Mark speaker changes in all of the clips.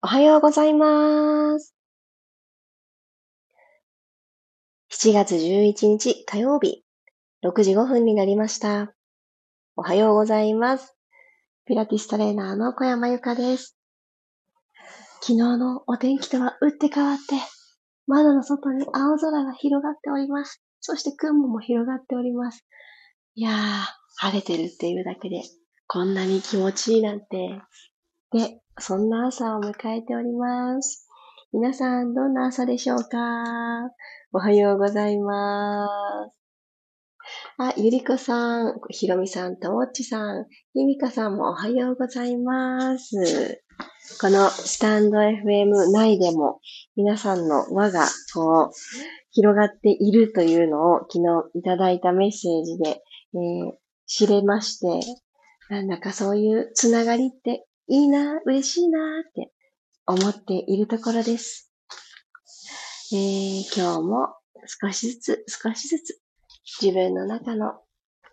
Speaker 1: おはようございます。7月11日火曜日、6時5分になりました。おはようございます。ピラティストレーナーの小山由かです。昨日のお天気とは打って変わって、窓の外に青空が広がっております。そして雲も広がっております。いやー、晴れてるっていうだけで、こんなに気持ちいいなんて。で、そんな朝を迎えております。皆さん、どんな朝でしょうか？おはようございます。あ、ゆりこさん、ひろみさん、ともっちさん、ゆみかさんもおはようございます。このスタンド FM 内でも皆さんの輪がこう広がっているというのを昨日いただいたメッセージで、えー、知れまして、なんだかそういうつながりっていいな、嬉しいなって思っているところです。えー、今日も少しずつ少しずつ自分の中の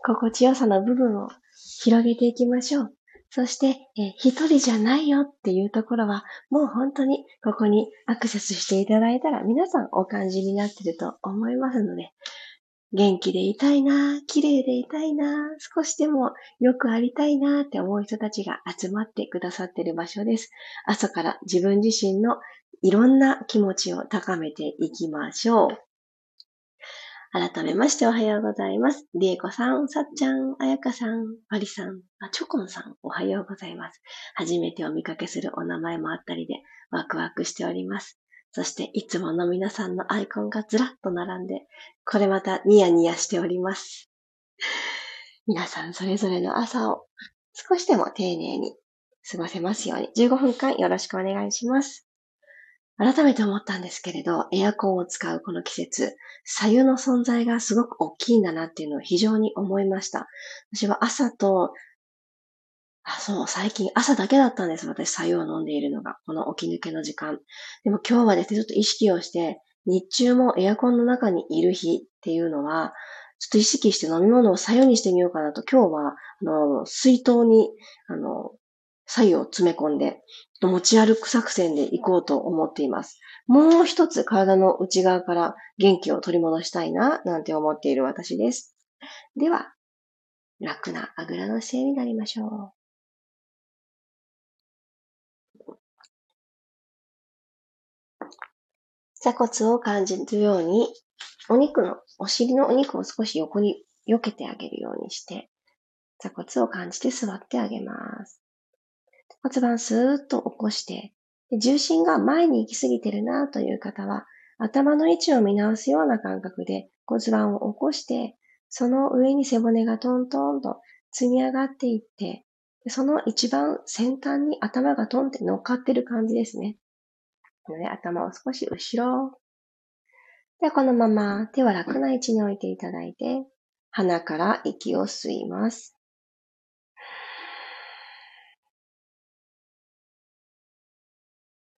Speaker 1: 心地よさの部分を広げていきましょう。そして、えー、一人じゃないよっていうところは、もう本当にここにアクセスしていただいたら皆さんお感じになっていると思いますので、元気でいたいな、綺麗でいたいな、少しでもよくありたいなって思う人たちが集まってくださってる場所です。朝から自分自身のいろんな気持ちを高めていきましょう。改めましておはようございます。りえこさん、さっちゃん、あやかさん、まりさん、あ、チョコンさん、おはようございます。初めてお見かけするお名前もあったりで、ワクワクしております。そしていつもの皆さんのアイコンがずらっと並んで、これまたニヤニヤしております。皆さんそれぞれの朝を少しでも丁寧に過ごせますように15分間よろしくお願いします。改めて思ったんですけれど、エアコンを使うこの季節、左右の存在がすごく大きいんだなっていうのを非常に思いました。私は朝とあ、そう、最近朝だけだったんです。私、左右を飲んでいるのが。この起き抜けの時間。でも今日はですね、ちょっと意識をして、日中もエアコンの中にいる日っていうのは、ちょっと意識して飲み物を左右にしてみようかなと、今日は、あの、水筒に、あの、左右を詰め込んで、持ち歩く作戦で行こうと思っています。もう一つ体の内側から元気を取り戻したいな、なんて思っている私です。では、楽なあぐらの姿勢になりましょう。座骨を感じるように、お肉の、お尻のお肉を少し横に避けてあげるようにして、座骨を感じて座ってあげます。骨盤スーッと起こして、重心が前に行き過ぎてるなという方は、頭の位置を見直すような感覚で骨盤を起こして、その上に背骨がトントンと積み上がっていって、その一番先端に頭がトンって乗っかってる感じですね。ので、頭を少し後ろ。で、このまま手は楽な位置に置いていただいて、鼻から息を吸います。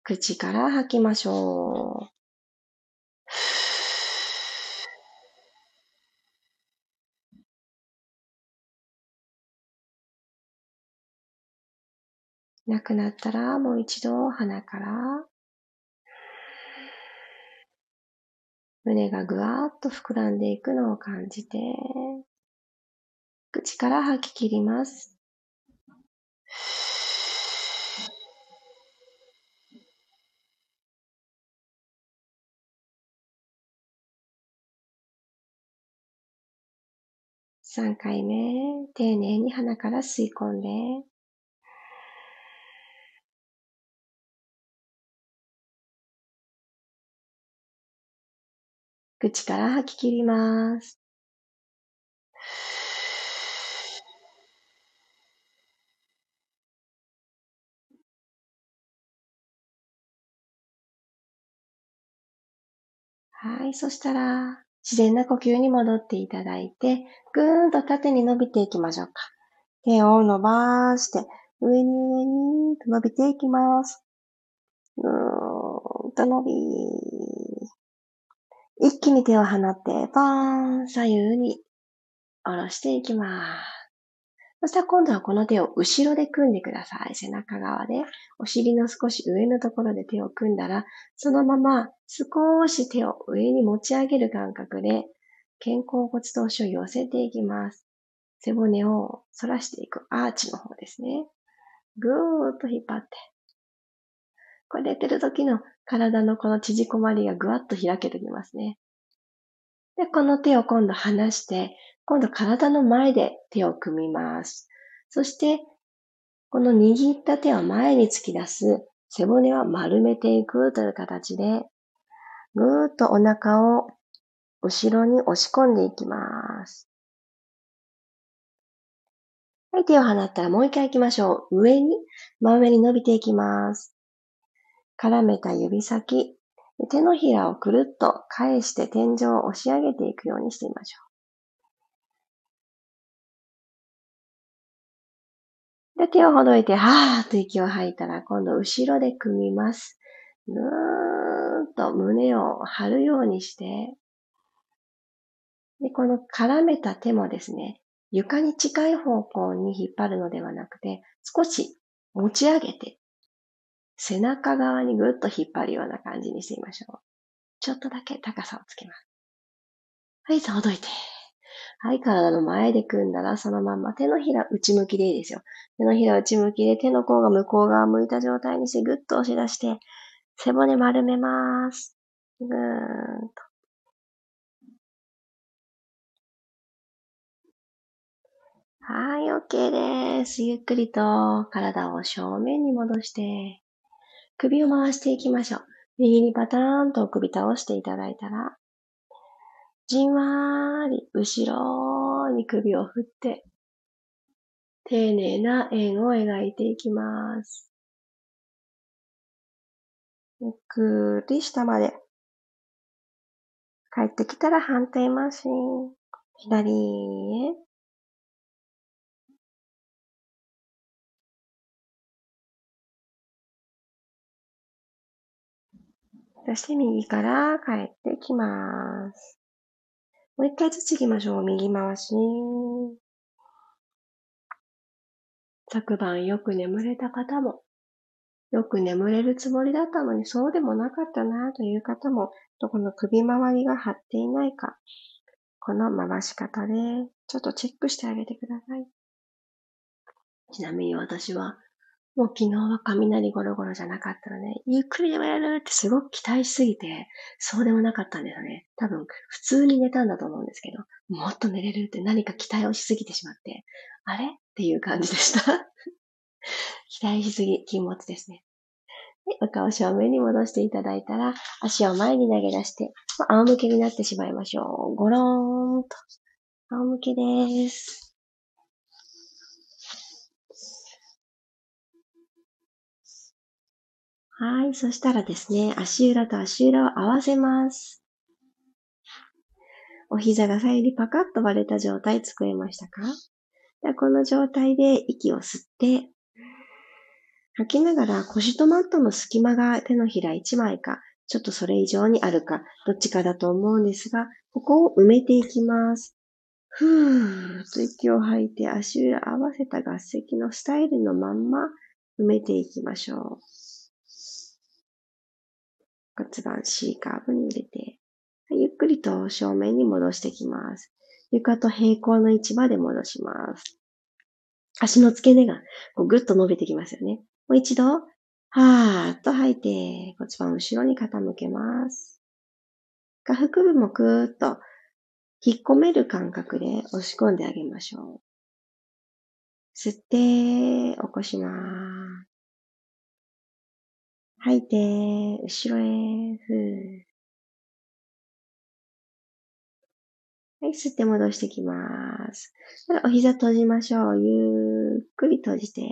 Speaker 1: 口から吐きましょう。なくなったらもう一度鼻から胸がぐわーっと膨らんでいくのを感じて、口から吐き切ります。3回目、丁寧に鼻から吸い込んで、口から吐き切ります。はい。そしたら、自然な呼吸に戻っていただいて、ぐーんと縦に伸びていきましょうか。手を伸ばして、上に上に伸びていきます。ぐーんと伸び一気に手を放って、ポーン、左右に下ろしていきます。そしたら今度はこの手を後ろで組んでください。背中側で。お尻の少し上のところで手を組んだら、そのまま少し手を上に持ち上げる感覚で、肩甲骨同士を寄せていきます。背骨を反らしていくアーチの方ですね。ぐーっと引っ張って。これ寝てる時の体のこの縮こまりがぐわっと開けてきますね。で、この手を今度離して、今度体の前で手を組みます。そして、この握った手を前に突き出す背骨は丸めていくという形で、ぐーっとお腹を後ろに押し込んでいきます。はい、手を離ったらもう一回行きましょう。上に、真上に伸びていきます。絡めた指先、手のひらをくるっと返して天井を押し上げていくようにしてみましょう。で、手をほどいて、はーっと息を吐いたら、今度後ろで組みます。ぐーっと胸を張るようにして、で、この絡めた手もですね、床に近い方向に引っ張るのではなくて、少し持ち上げて、背中側にぐっと引っ張るような感じにしてみましょう。ちょっとだけ高さをつけます。はい、さほどいて。はい、体の前で組んだら、そのまんま手のひら内向きでいいですよ。手のひら内向きで手の甲が向こう側向いた状態にしてぐっと押し出して、背骨丸めます。ぐーんと。はい、OK です。ゆっくりと体を正面に戻して、首を回していきましょう。右にパターンと首倒していただいたら、じんわーり後ろに首を振って、丁寧な円を描いていきます。ゆっくり下まで。帰ってきたら反対回し。左へ。そして右から帰ってきます。もう一回ずつ行きましょう。右回し。昨晩よく眠れた方も、よく眠れるつもりだったのにそうでもなかったなという方も、この首周りが張っていないか、この回し方でちょっとチェックしてあげてください。ちなみに私はもう昨日は雷ゴロゴロじゃなかったらね、ゆっくりでもやるってすごく期待しすぎて、そうでもなかったんですよね。多分、普通に寝たんだと思うんですけど、もっと寝れるって何か期待をしすぎてしまって、あれっていう感じでした。期待しすぎ、禁物ですね。で、お顔正面に戻していただいたら、足を前に投げ出して、仰向けになってしまいましょう。ゴローンと。仰向けです。はい。そしたらですね、足裏と足裏を合わせます。お膝が左右にパカッと割れた状態作れましたか？でこの状態で息を吸って、吐きながら腰とマットの隙間が手のひら1枚か、ちょっとそれ以上にあるか、どっちかだと思うんですが、ここを埋めていきます。ふーっと息を吐いて足裏合わせた合席のスタイルのまんま埋めていきましょう。骨盤 C カーブに入れて、ゆっくりと正面に戻してきます。床と平行の位置まで戻します。足の付け根がこうぐっと伸びてきますよね。もう一度、はーっと吐いて骨盤後ろに傾けます。下腹部もぐーっと引っ込める感覚で押し込んであげましょう。吸って、起こします。吐いて、後ろへ、ふー。はい、吸って戻してきます。お膝閉じましょう。ゆっくり閉じて。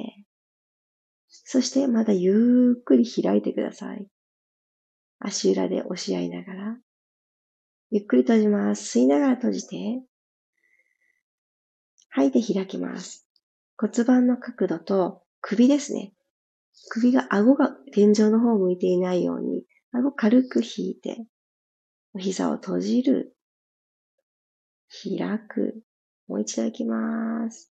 Speaker 1: そしてまだゆっくり開いてください。足裏で押し合いながら。ゆっくり閉じます。吸いながら閉じて。吐いて開きます。骨盤の角度と首ですね。首が、顎が天井の方を向いていないように、顎軽く引いて、お膝を閉じる。開く。もう一度行きます。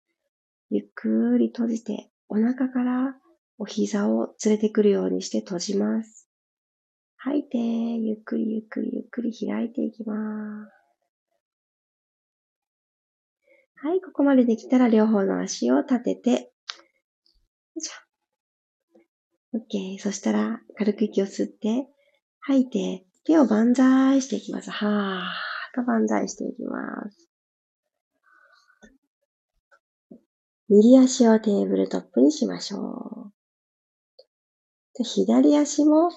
Speaker 1: ゆっくり閉じて、お腹からお膝を連れてくるようにして閉じます。吐いて、ゆっくりゆっくりゆっくり開いていきます。はい、ここまでできたら両方の足を立てて、よいしょ。OK。そしたら、軽く息を吸って、吐いて、手を万歳していきます。はーと万歳していきます。右足をテーブルトップにしましょう。左足も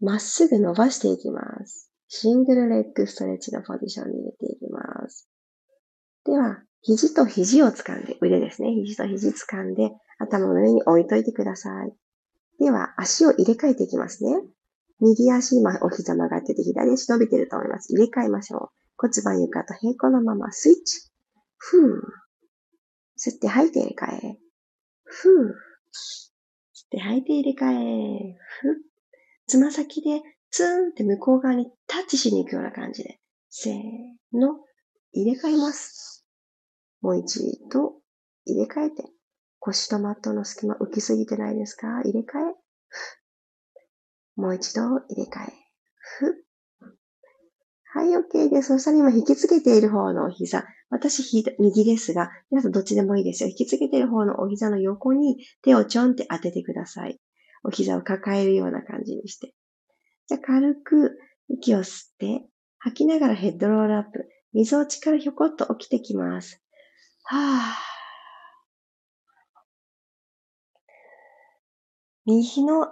Speaker 1: まっすぐ伸ばしていきます。シングルレッグストレッチのポジションに入れていきます。では、肘と肘を掴んで、腕ですね。肘と肘掴んで、頭の上に置いといてください。では、足を入れ替えていきますね。右足、今、お膝曲がってて、左足伸びてると思います。入れ替えましょう。骨盤床と平行のまま、スイッチ。ふー。吸って吐いて入れ替え。ふー。吸って吐いて入れ替え。ふぅつま先でツーンって向こう側にタッチしに行くような感じで、せーの、入れ替えます。もう一度入れ替えて、腰とマットの隙間浮きすぎてないですか？入れ替え。もう一度入れ替え。はい、OK です。そしたら今引きつけている方のお膝。私、右ですが、皆さんどっちでもいいですよ。引きつけている方のお膝の横に手をちょんって当ててください。お膝を抱えるような感じにして。じゃあ軽く息を吸って、吐きながらヘッドロールアップ。水落ちからひょこっと起きてきます。はぁ。右の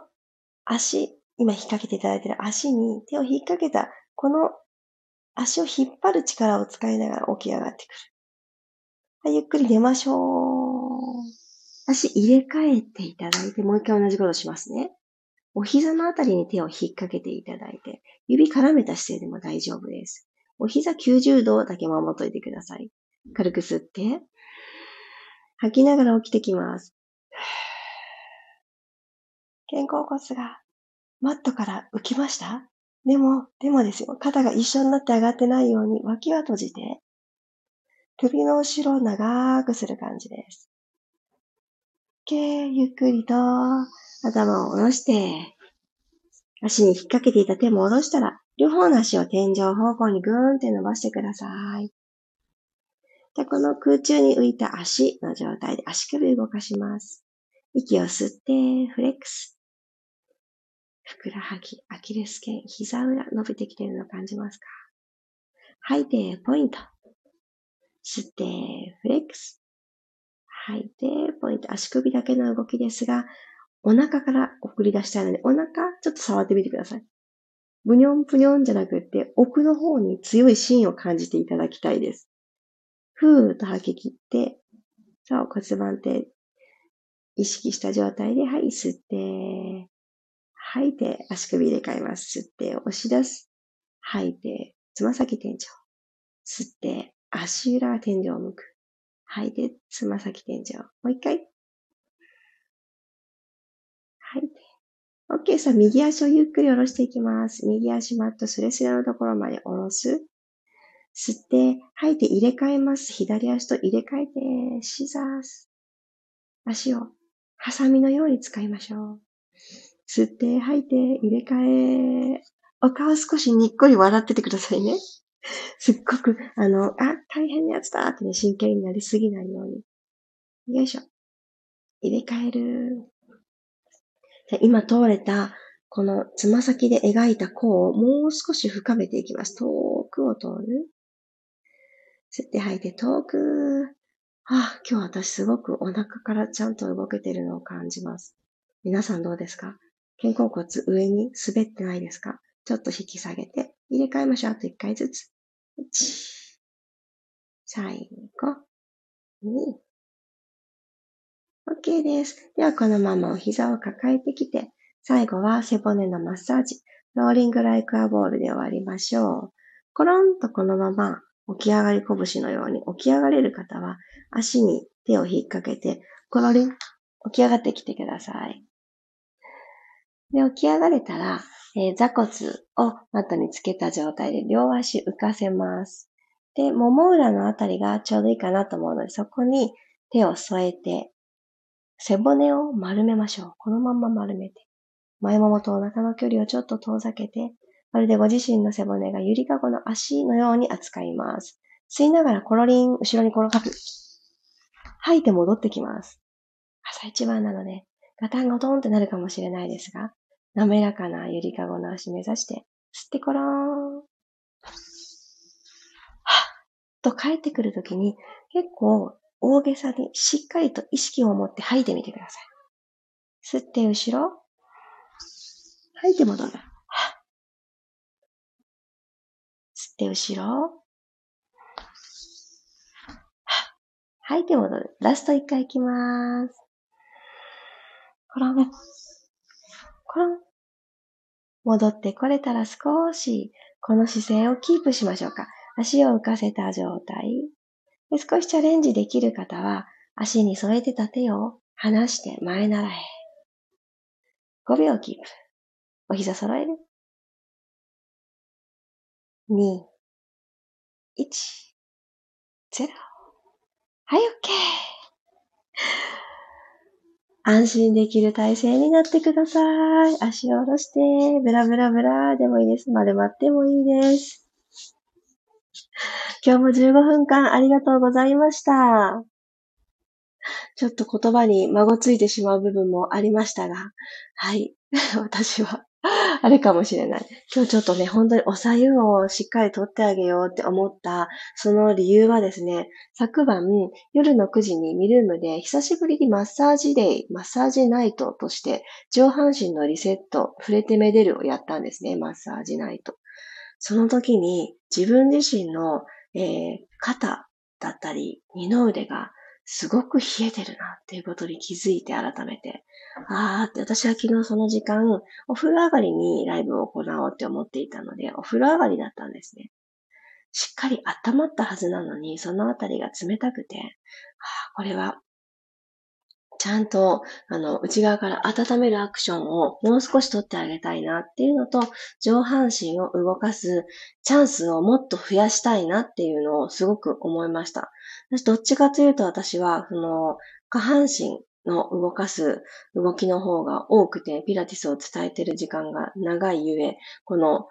Speaker 1: 足、今引っ掛けていただいている足に手を引っ掛けた、この足を引っ張る力を使いながら起き上がってくる。はい、ゆっくり寝ましょう。足入れ替えていただいて、もう一回同じことしますね。お膝のあたりに手を引っ掛けていただいて、指絡めた姿勢でも大丈夫です。お膝90度だけ守っといてください。軽く吸って、吐きながら起きてきます。肩甲骨がマットから浮きました？でも、でもですよ。肩が一緒になって上がってないように脇は閉じて、首の後ろを長くする感じです。ゆっくりと頭を下ろして、足に引っ掛けていた手も下ろしたら、両方の足を天井方向にぐーんって伸ばしてください。でこの空中に浮いた足の状態で足首動かします。息を吸って、フレックス。ふくらはぎ、アキレス腱、膝裏伸びてきてるの感じますか？吐いて、ポイント。吸って、フレックス。吐いて、ポイント。足首だけの動きですが、お腹から送り出したいので、お腹ちょっと触ってみてください。ブニョンブニョンじゃなくって、奥の方に強い芯を感じていただきたいです。ふーっと吐き切って、そう、骨盤底意識した状態で、はい、吸って、吐いて、足首入れ替えます。吸って、押し出す。吐いて、つま先天井。吸って、足裏が天井を向く。吐いて、つま先天井。もう一回。吐いて。OK さあ、右足をゆっくり下ろしていきます。右足マットスレスレのところまで下ろす。吸って、吐いて入れ替えます。左足と入れ替えて、シザース。足をハサミのように使いましょう。吸って、吐いて、入れ替え。お顔少しにっこり笑っててくださいね。すっごく、あの、あ、大変なやつだってね、真剣になりすぎないように。よいしょ。入れ替える。今通れた、このつま先で描いた弧をもう少し深めていきます。遠くを通る。吸って吐いて遠く。あ、今日私すごくお腹からちゃんと動けてるのを感じます。皆さんどうですか？肩甲骨上に滑ってないですか？ちょっと引き下げて入れ替えましょう。あと一回ずつ。1、最後、2、OK です。では、このままお膝を抱えてきて、最後は背骨のマッサージ、ローリングライクアボールで終わりましょう。コロンとこのまま起き上がり拳のように起き上がれる方は足に手を引っ掛けて、コロリン、起き上がってきてください。で、起き上がれたら、えー、座骨をマットにつけた状態で両足浮かせます。で、もも裏のあたりがちょうどいいかなと思うので、そこに手を添えて、背骨を丸めましょう。このまま丸めて。前ももとお腹の距離をちょっと遠ざけて、まるでご自身の背骨がゆりかごの足のように扱います。吸いながらコロリン、後ろに転がる。吐いて戻ってきます。朝一番なので、ガタンゴトンってなるかもしれないですが、滑らかなゆりかごの足目指して、吸ってコローン。はっと帰ってくるときに、結構大げさにしっかりと意識を持って吐いてみてください。吸って後ろ。吐いて戻る。吸って後ろ。吐いて戻る。ラスト一回いきます。コロン。コン。戻ってこれたら少しこの姿勢をキープしましょうか。足を浮かせた状態。で少しチャレンジできる方は、足に添えてた手を離して前ならへ。5秒キープ。お膝揃える。2、1、0。はい、OK。安心できる体勢になってください。足を下ろして、ブラブラブラでもいいです。丸まってもいいです。今日も15分間ありがとうございました。ちょっと言葉に孫ついてしまう部分もありましたが、はい。私は あれかもしれない。今日ちょっとね、本当におさゆをしっかりとってあげようって思った、その理由はですね、昨晩夜の9時にミルームで久しぶりにマッサージデイ、マッサージナイトとして上半身のリセット、触れてめでるをやったんですね、マッサージナイト。その時に自分自身の、えー、肩だったり二の腕がすごく冷えてるなっていうことに気づいて改めて、あーって私は昨日その時間、お風呂上がりにライブを行おうって思っていたので、お風呂上がりだったんですね。しっかり温まったはずなのに、そのあたりが冷たくて、はあ、これはちゃんと、あの、内側から温めるアクションをもう少し取ってあげたいなっていうのと、上半身を動かすチャンスをもっと増やしたいなっていうのをすごく思いました。私どっちかというと私は、その、下半身の動かす動きの方が多くて、ピラティスを伝えている時間が長いゆえ、この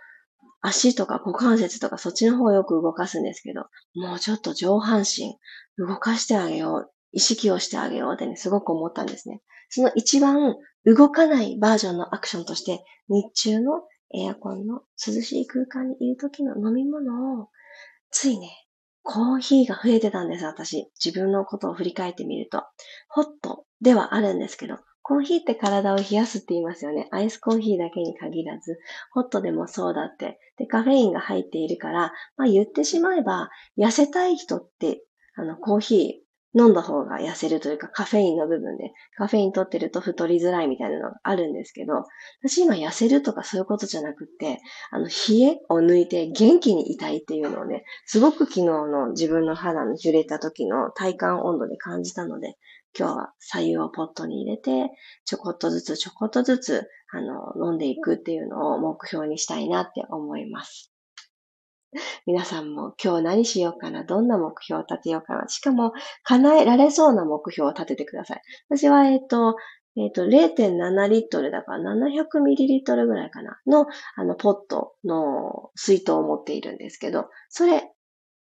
Speaker 1: 足とか股関節とかそっちの方をよく動かすんですけど、もうちょっと上半身動かしてあげよう意識をしてあげようってね、すごく思ったんですね。その一番動かないバージョンのアクションとして、日中のエアコンの涼しい空間にいる時の飲み物を、ついね、コーヒーが増えてたんです、私。自分のことを振り返ってみると。ホットではあるんですけど、コーヒーって体を冷やすって言いますよね。アイスコーヒーだけに限らず、ホットでもそうだって。で、カフェインが入っているから、まあ言ってしまえば、痩せたい人って、あの、コーヒー飲んだ方が痩せるというかカフェインの部分で、カフェイン取ってると太りづらいみたいなのがあるんですけど、私今痩せるとかそういうことじゃなくって、あの、冷えを抜いて元気にいたいっていうのをね、すごく昨日の自分の肌の揺れた時の体感温度で感じたので、今日は左右をポットに入れて、ちょこっとずつちょこっとずつ、あの、飲んでいくっていうのを目標にしたいなって思います。皆さんも今日何しようかな、どんな目標を立てようかな。しかも、叶えられそうな目標を立ててください。私は、えっ、と、えっ、と、0.7リットルだから700ミリリットルぐらいかな、の、あの、ポットの水筒を持っているんですけど、それ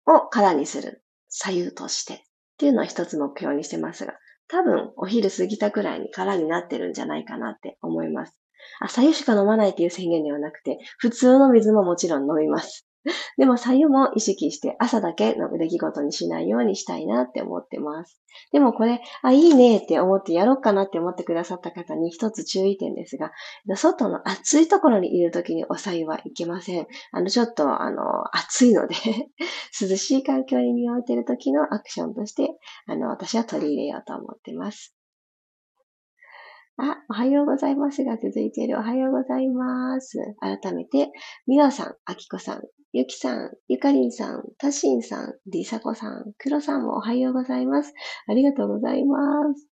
Speaker 1: を空にする。左右として。っていうのを一つ目標にしてますが、多分、お昼過ぎたくらいに空になってるんじゃないかなって思います。あ、左右しか飲まないっていう宣言ではなくて、普通の水ももちろん飲みます。でも、左右も意識して朝だけの出来事にしないようにしたいなって思ってます。でもこれ、あ、いいねって思ってやろうかなって思ってくださった方に一つ注意点ですが、外の暑いところにいるときにお左右はいけません。あの、ちょっと、あの、暑いので 涼しい環境に身を置いているときのアクションとして、あの、私は取り入れようと思ってます。あ、おはようございますが続いている。おはようございます。改めて、みわさん、あきこさん、ゆきさん、ゆかりんさん、たしんさん、りさこさん、くろさんもおはようございます。ありがとうございます。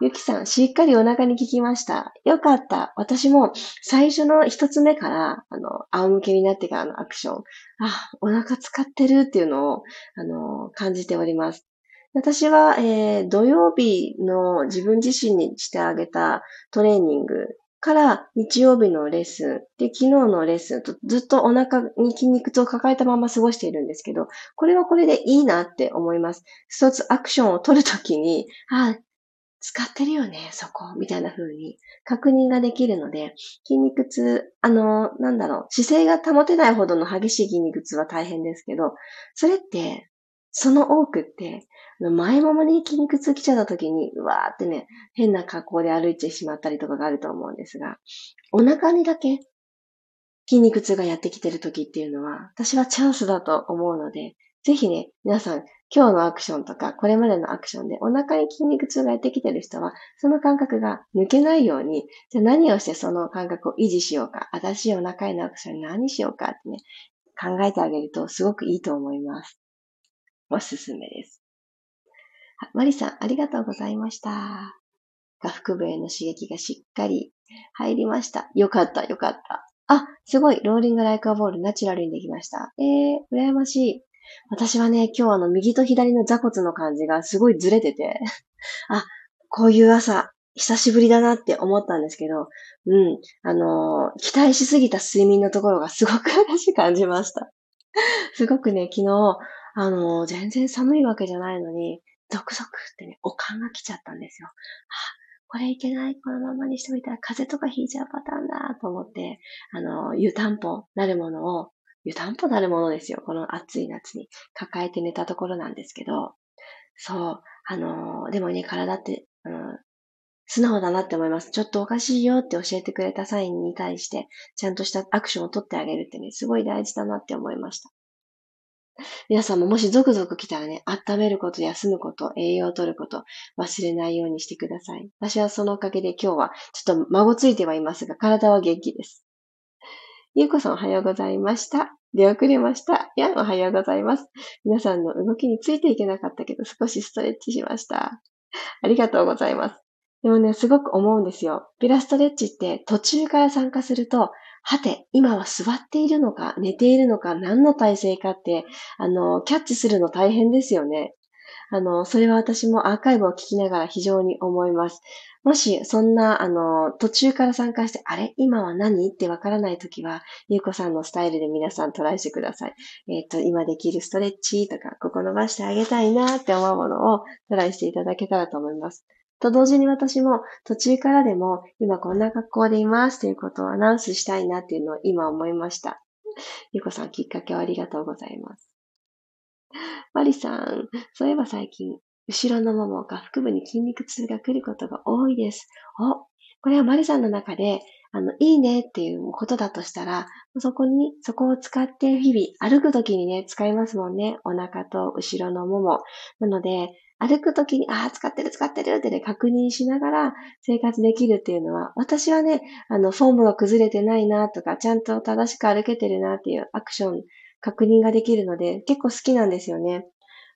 Speaker 1: ゆきさん、しっかりお腹に効きました。よかった。私も最初の一つ目から、あの、仰向けになってからのアクション、あ、お腹使ってるっていうのを、あの、感じております。私は、えー、土曜日の自分自身にしてあげたトレーニングから日曜日のレッスン、で、昨日のレッスンとずっとお腹に筋肉痛を抱えたまま過ごしているんですけど、これはこれでいいなって思います。一つアクションを取るときに、あ、使ってるよね、そこ、みたいな風に確認ができるので、筋肉痛、あの、なんだろう、姿勢が保てないほどの激しい筋肉痛は大変ですけど、それって、その多くって、前ももに筋肉痛来ちゃった時に、うわーってね、変な格好で歩いてしまったりとかがあると思うんですが、お腹にだけ筋肉痛がやってきてる時っていうのは、私はチャンスだと思うので、ぜひね、皆さん、今日のアクションとか、これまでのアクションでお腹に筋肉痛がやってきてる人は、その感覚が抜けないように、じゃあ何をしてその感覚を維持しようか、新しいお腹へのアクションに何しようかってね、考えてあげるとすごくいいと思います。おすすめです。マリさん、ありがとうございました。下腹部への刺激がしっかり入りました。よかった、よかった。あ、すごい。ローリングライクアボールナチュラルにできました。えー、羨ましい。私はね、今日あの、右と左の座骨の感じがすごいずれてて、あ、こういう朝、久しぶりだなって思ったんですけど、うん、あのー、期待しすぎた睡眠のところがすごく私感じました。すごくね、昨日、あの、全然寒いわけじゃないのに、ゾクゾクってね、おかんが来ちゃったんですよ。あ、これいけない、このままにしておいたら風邪とかひいちゃうパターンだと思って、あの、湯たんぽなるものを、湯たんぽなるものですよ。この暑い夏に抱えて寝たところなんですけど、そう、あの、でもね、体って、うん、素直だなって思います。ちょっとおかしいよって教えてくれたサインに対して、ちゃんとしたアクションを取ってあげるってね、すごい大事だなって思いました。皆さんももしゾクゾク来たらね、温めること、休むこと、栄養を取ること、忘れないようにしてください。私はそのおかげで今日はちょっと孫ついてはいますが、体は元気です。ゆうこさんおはようございました。出遅れました。やんおはようございます。皆さんの動きについていけなかったけど、少しストレッチしました。ありがとうございます。でもね、すごく思うんですよ。ピラストレッチって途中から参加すると、はて、今は座っているのか、寝ているのか、何の体勢かって、あの、キャッチするの大変ですよね。あの、それは私もアーカイブを聞きながら非常に思います。もし、そんな、あの、途中から参加して、あれ今は何？ってわからないときは、ゆうこさんのスタイルで皆さんトライしてください。えっ、ー、と、今できるストレッチとか、ここ伸ばしてあげたいなって思うものをトライしていただけたらと思います。と同時に私も途中からでも今こんな格好でいますということをアナウンスしたいなっていうのを今思いました。ゆこさんきっかけをありがとうございます。マリさん、そういえば最近、後ろのもも、下腹部に筋肉痛が来ることが多いです。お、これはマリさんの中で、あの、いいねっていうことだとしたら、そこに、そこを使って日々歩くときにね、使いますもんね。お腹と後ろのもも。なので、歩くときに、ああ、使ってる使ってるってね、確認しながら生活できるっていうのは、私はね、あの、フォームが崩れてないなとか、ちゃんと正しく歩けてるなっていうアクション、確認ができるので、結構好きなんですよね。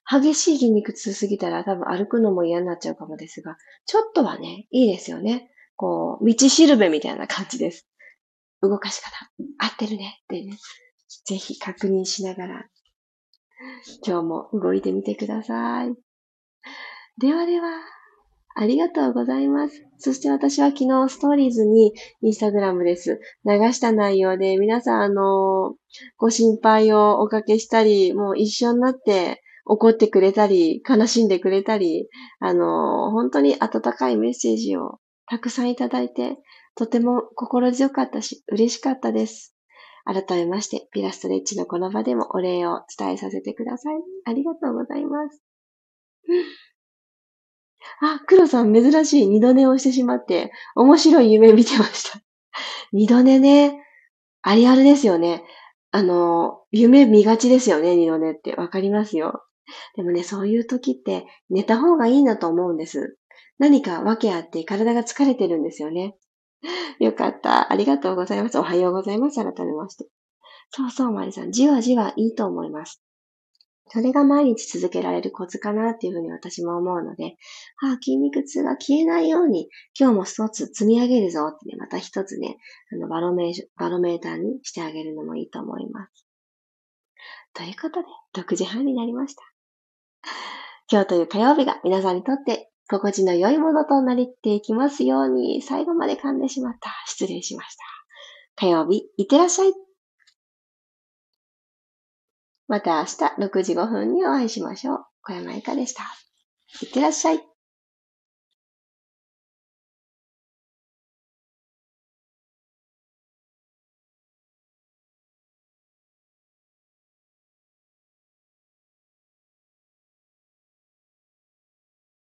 Speaker 1: 激しい筋肉痛すぎたら多分歩くのも嫌になっちゃうかもですが、ちょっとはね、いいですよね。こう、道しるべみたいな感じです。動かし方、合ってるねってね、ぜひ確認しながら、今日も動いてみてください。ではでは、ありがとうございます。そして私は昨日ストーリーズにインスタグラムです。流した内容で皆さんあの、ご心配をおかけしたり、もう一緒になって怒ってくれたり、悲しんでくれたり、あの、本当に温かいメッセージをたくさんいただいて、とても心強かったし、嬉しかったです。改めまして、ピラストレッチのこの場でもお礼を伝えさせてください。ありがとうございます。あ、黒さん珍しい二度寝をしてしまって、面白い夢見てました。二度寝ね、ありあるですよね。あの、夢見がちですよね、二度寝って。わかりますよ。でもね、そういう時って寝た方がいいなと思うんです。何か訳あって体が疲れてるんですよね。よかった。ありがとうございます。おはようございます。改めまして。そうそう、マリさん。じわじわいいと思います。それが毎日続けられるコツかなっていうふうに私も思うので、ああ、筋肉痛が消えないように、今日も一つ積み上げるぞってね、また一つね、あのバロメーバロメーターにしてあげるのもいいと思います。ということで、6時半になりました。今日という火曜日が皆さんにとって心地の良いものとなりっていきますように、最後まで噛んでしまった。失礼しました。火曜日、いってらっしゃい。また明日6時5分にお会いしましょう。小山由かでした。いってらっしゃい。